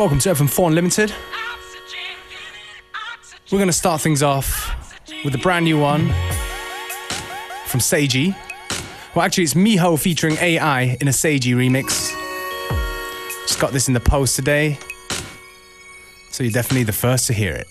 Welcome to FM4 Unlimited. We're going to start things off with a brand new one from Seiji. Well, actually, it's Miho featuring AI in a Seiji remix. Just got this in the post today, so you're definitely the first to hear it.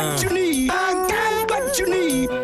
what you need. I got what you need.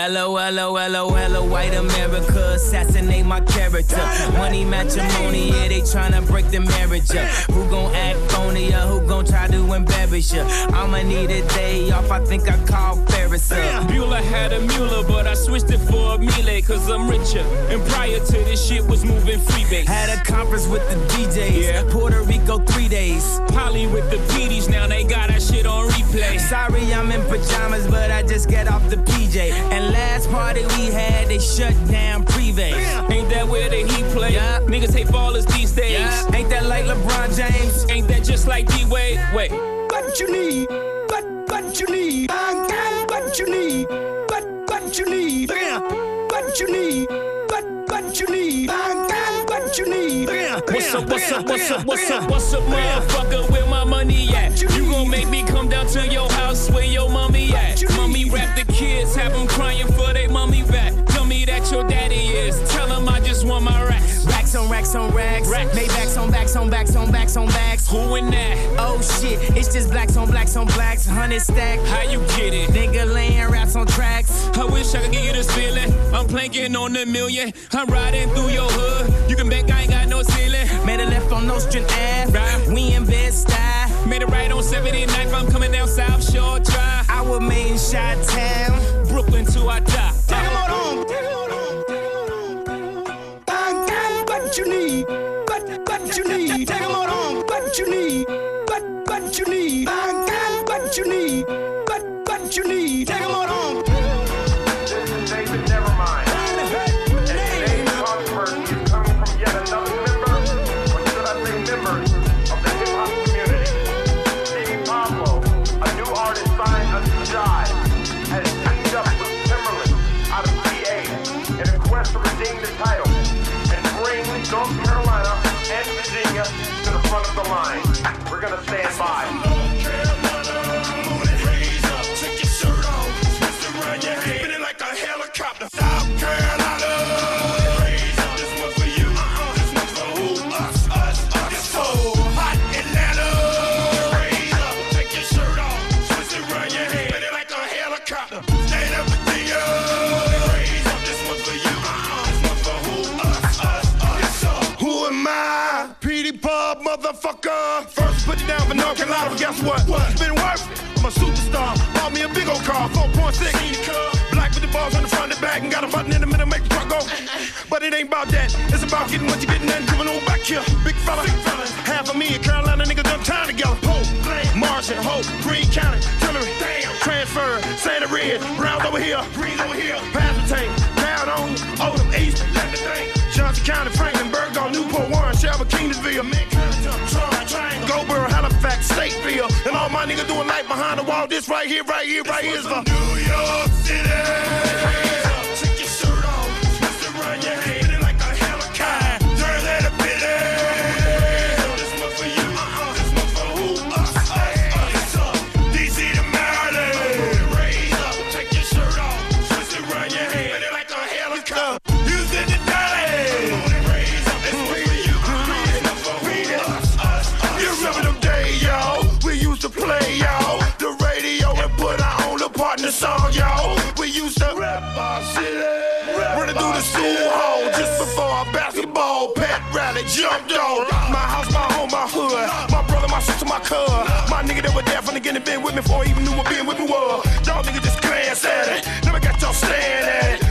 L-O-L-O-L-O-L-O, white America, assassinate my character. Money matrimony, yeah, they tryna break the marriage up. Who gon' act phony or who gon' try to embarrass you? I'ma need a day off, I think I call Ferris up. Bueller had a Mueller, but I switched it for a Miele, cause I'm richer. And prior to this shit was moving freebase. Had a conference with the DJs, yeah. Puerto Rico three days. Polly with the PDs, now they got that shit on replay. Sorry, I'm in pajamas, but I just get off the PJ. And last party we had, they shut down Privé. Ain't that where the heat play? Yeah. Niggas hate ballers these days. Yeah. Ain't that like LeBron James? Ain't that just like D Wade? Wait. What you need? What what you need? I got what you need. What what you need? What you need? What what you need? I got what you need. What's up? What's up? What's up? What's up? What's up, motherfucker? Where my money at? You gon' make me come down to your house where your mommy at? Mommy rap the kids, have them crying for their mommy back. Tell me that your daddy is. Tell him I just want my racks. Racks on racks on racks. racks. Maybachs on backs on backs on backs on backs. Who in that? Oh shit, it's just blacks on blacks on blacks. Hundred stack. How you get it? Nigga laying raps on tracks. I wish I could give you this feeling. I'm planking on the million. I'm riding through your hood. You can bet I ain't got no ceiling. Made a left on Nostrand Ave. Right. We in Bed-Stuy. Made a right on 79th. I'm coming down South Shore Drive. I was made in Chi-Town. Brooklyn to I die. Take 'em on home. I got what you need. What you need? Take 'em on home. What you need? What you need? I got what you need. What you need? To the line. We're gonna stand by. Car, 4.6. Black with the balls on the front and back, and got a button in the middle, make the truck go. But it ain't about that. It's about getting what you getting and coming on back here. Big fella. Half of me and Carolina niggas done time together. Hope, Martian, Hope, Green County, Tillery, Transfer, Santa Red, Browns over here, Green over here, Pastor down on you, oh, East, let me think. Johnson County, Franklin, Burgo, Newport, Warren, Shelby, Kingsville, Goldboro, Halifax, Stateville, and all my niggas doing life behind the wall. This right here, right here, right here is for New York City. Cuz. My nigga that was there from the beginning been with me before he even knew what being with me was. Y'all niggas just glance at it. Never got y'all staring at it.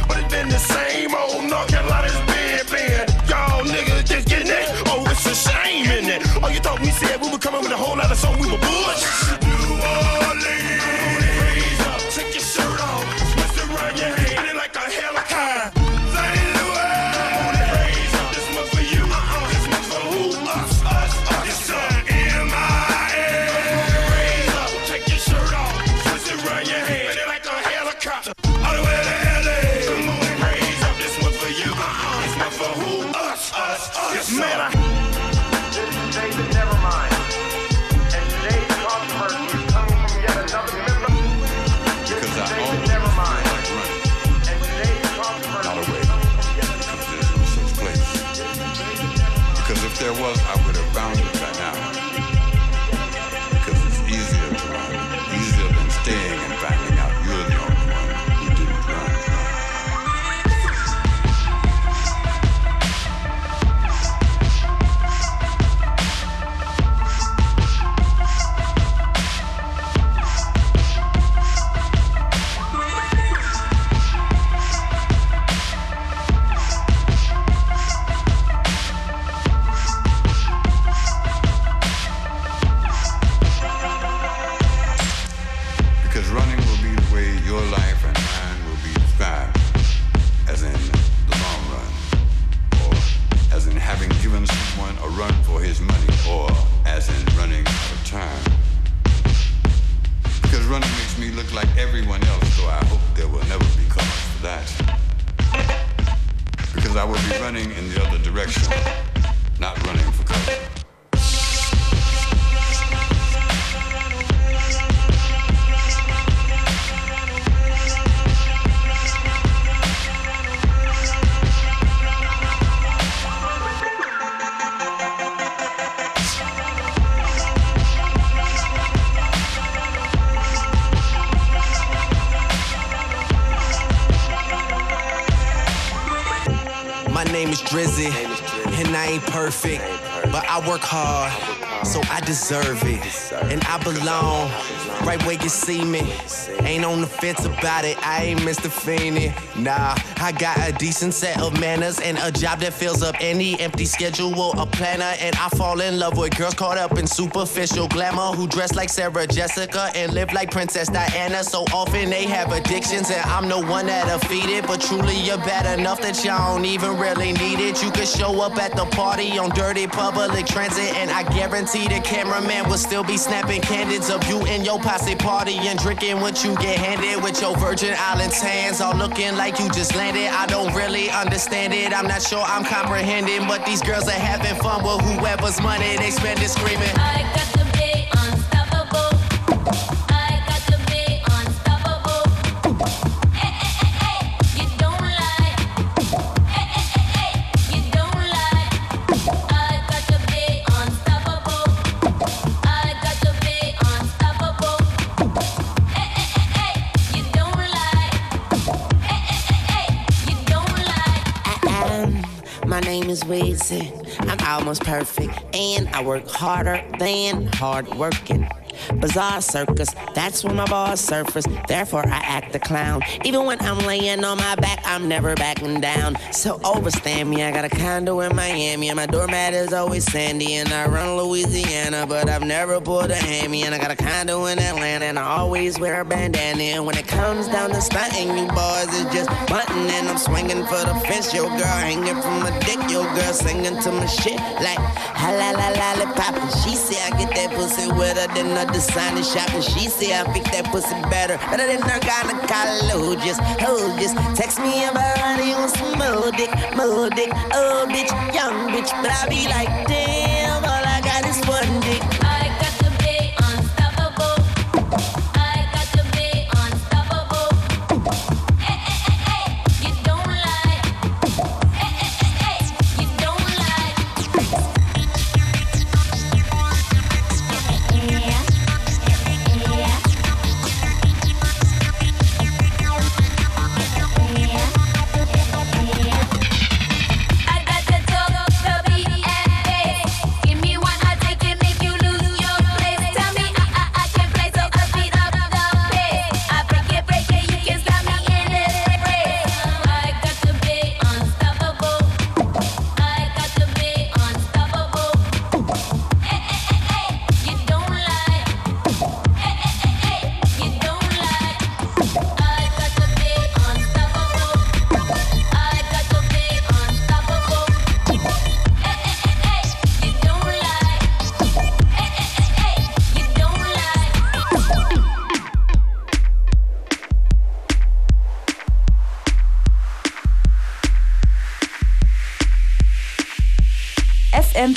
Hard, so I deserve it. And I belong right where you see me. Ain't on the fence about it, I ain't Mr. Feeney. Nah, I got a decent set of manners and a job that fills up any empty schedule, a planner. And I fall in love with girls caught up in superficial glamour who dress like Sarah Jessica and live like Princess Diana. So often they have addictions, and I'm the one that'll feed it. But truly, you're bad enough that y'all don't even really need it. You could show up at the party on dirty public transit, and I guarantee the cameraman will still be snapping candids of you and your posse party and drinking what you get handed with your Virgin Islands hands, all looking like you just landed. I don't really understand it. I'm not sure I'm comprehending, but these girls are having fun with whoever's money they spend is screaming. I'm almost perfect, and I work harder than hard working. Bizarre circus, that's when my balls surface. Therefore, I act the clown. Even when I'm laying on my back, I'm never backing down. So overstand me. I got a condo in Miami, and my doormat is always sandy. And I run Louisiana, but I've never pulled a hammy. And I got a condo in Atlanta, and I always wear a bandana. And when it comes down to stunting, you boys is just bunting. And I'm swinging for the fence. Your girl hanging from my dick. Your girl singing to my shit like ha la la lollipop. And she say I get that pussy wetter than a designer. And she say I fix that pussy better, better than her gynecologist. Oh, just text me about honey on some more dick, more dick, oh bitch, young bitch. But I be like, damn,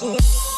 This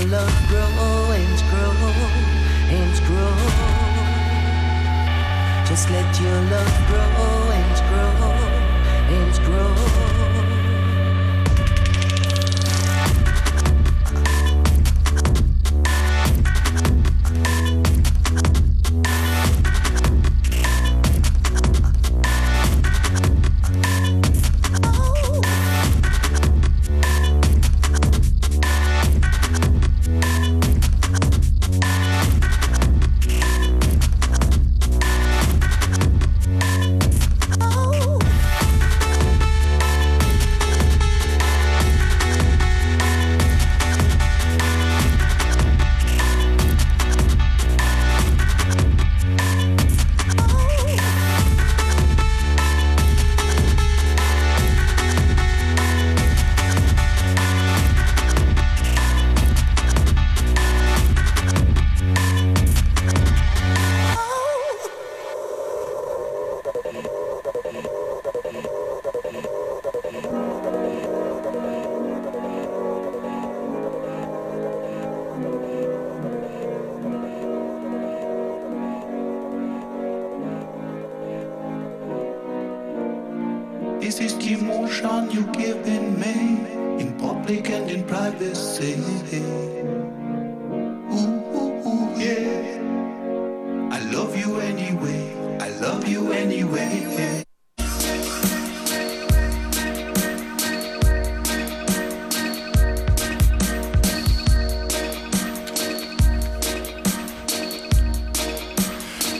your love grow and grow and grow. Just let your love grow and grow and grow.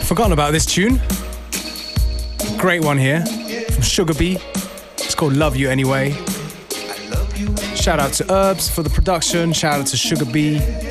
Forgotten about this tune. Great one here from Sugar Bee. It's called Love You Anyway. Shout out to Herbs for the production. Shout out to Sugar Bee.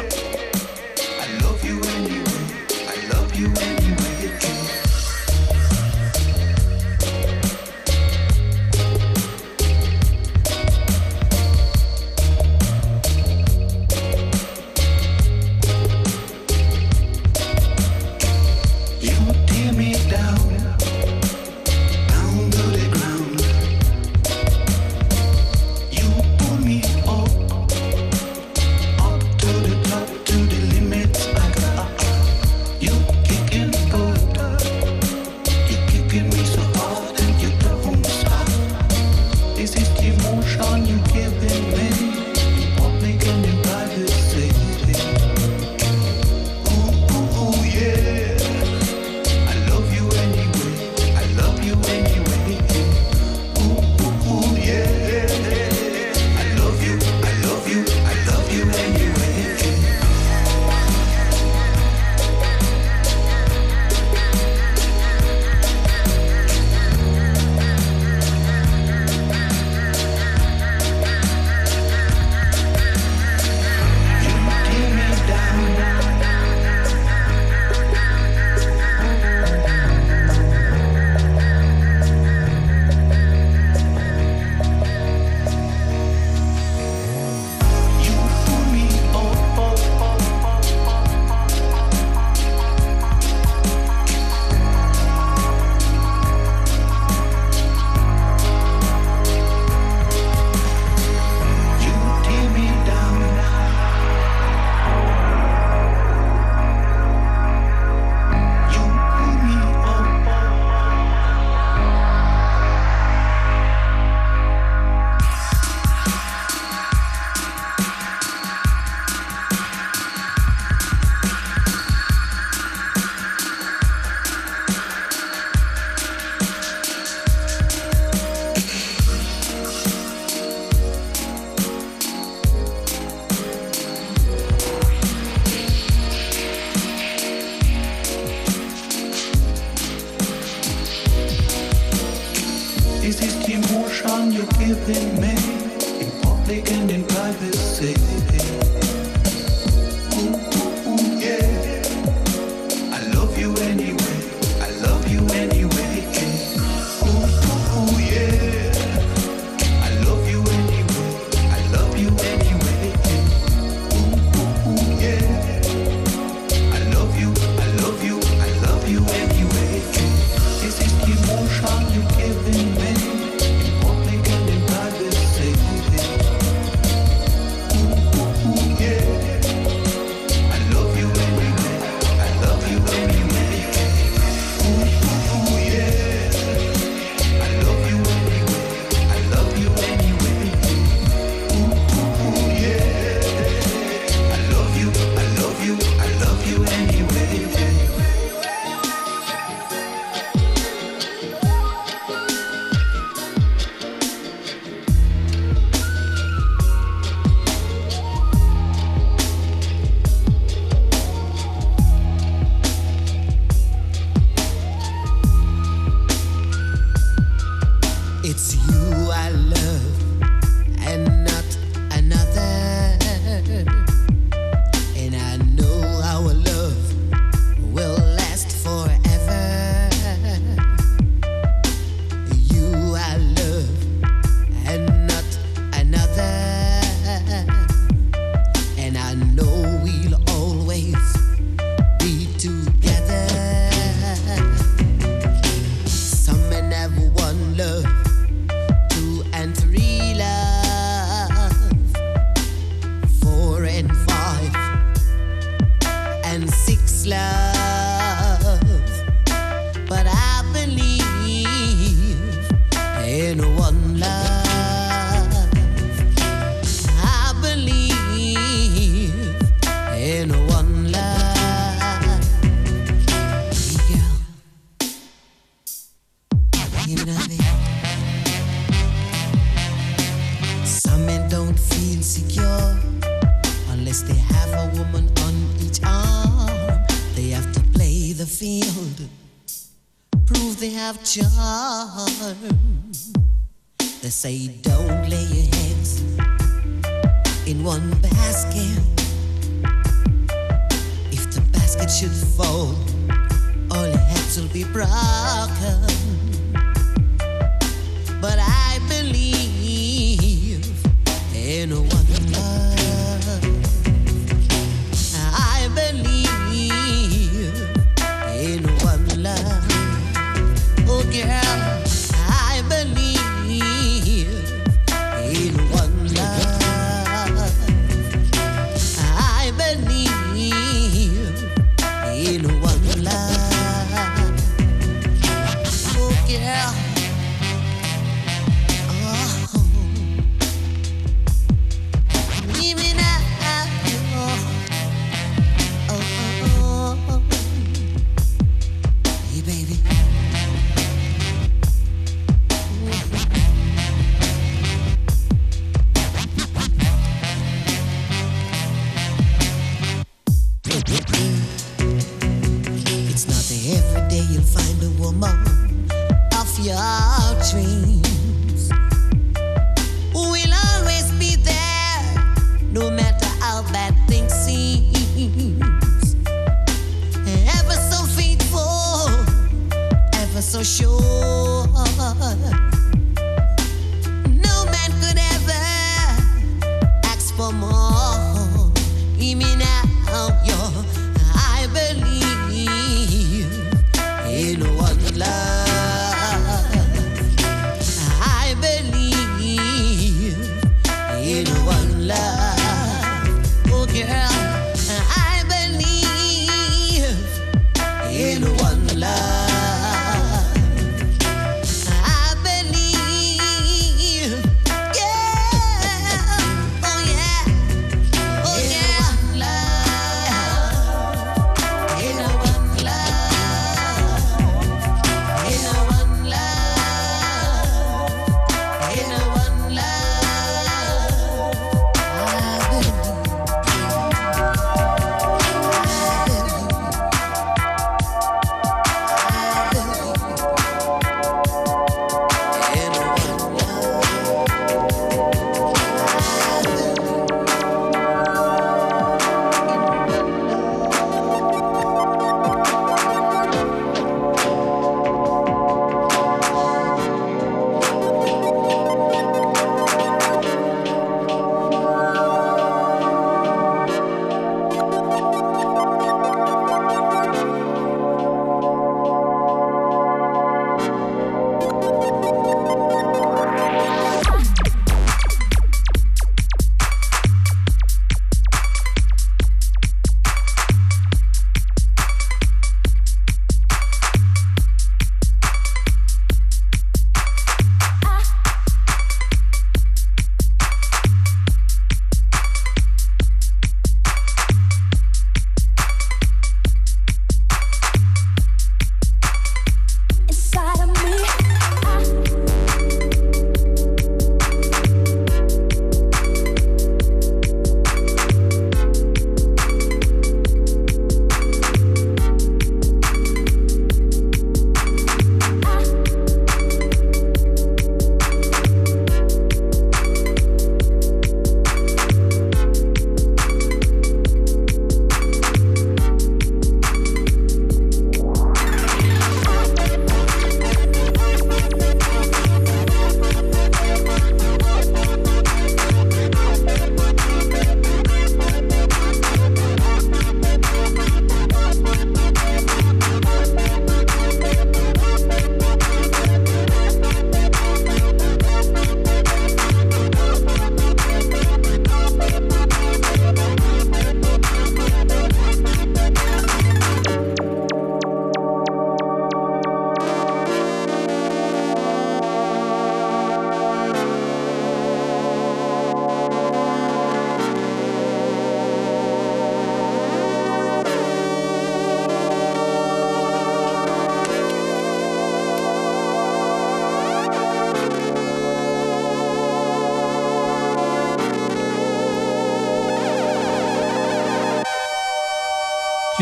say don't lay your heads in one basket. If the basket should fall, all your heads will be broken.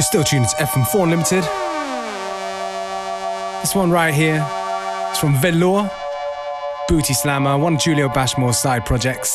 Still tuned to FM4 Unlimited. This one right here is from Velour, Booty Slammer, one of Julio Bashmore's side projects.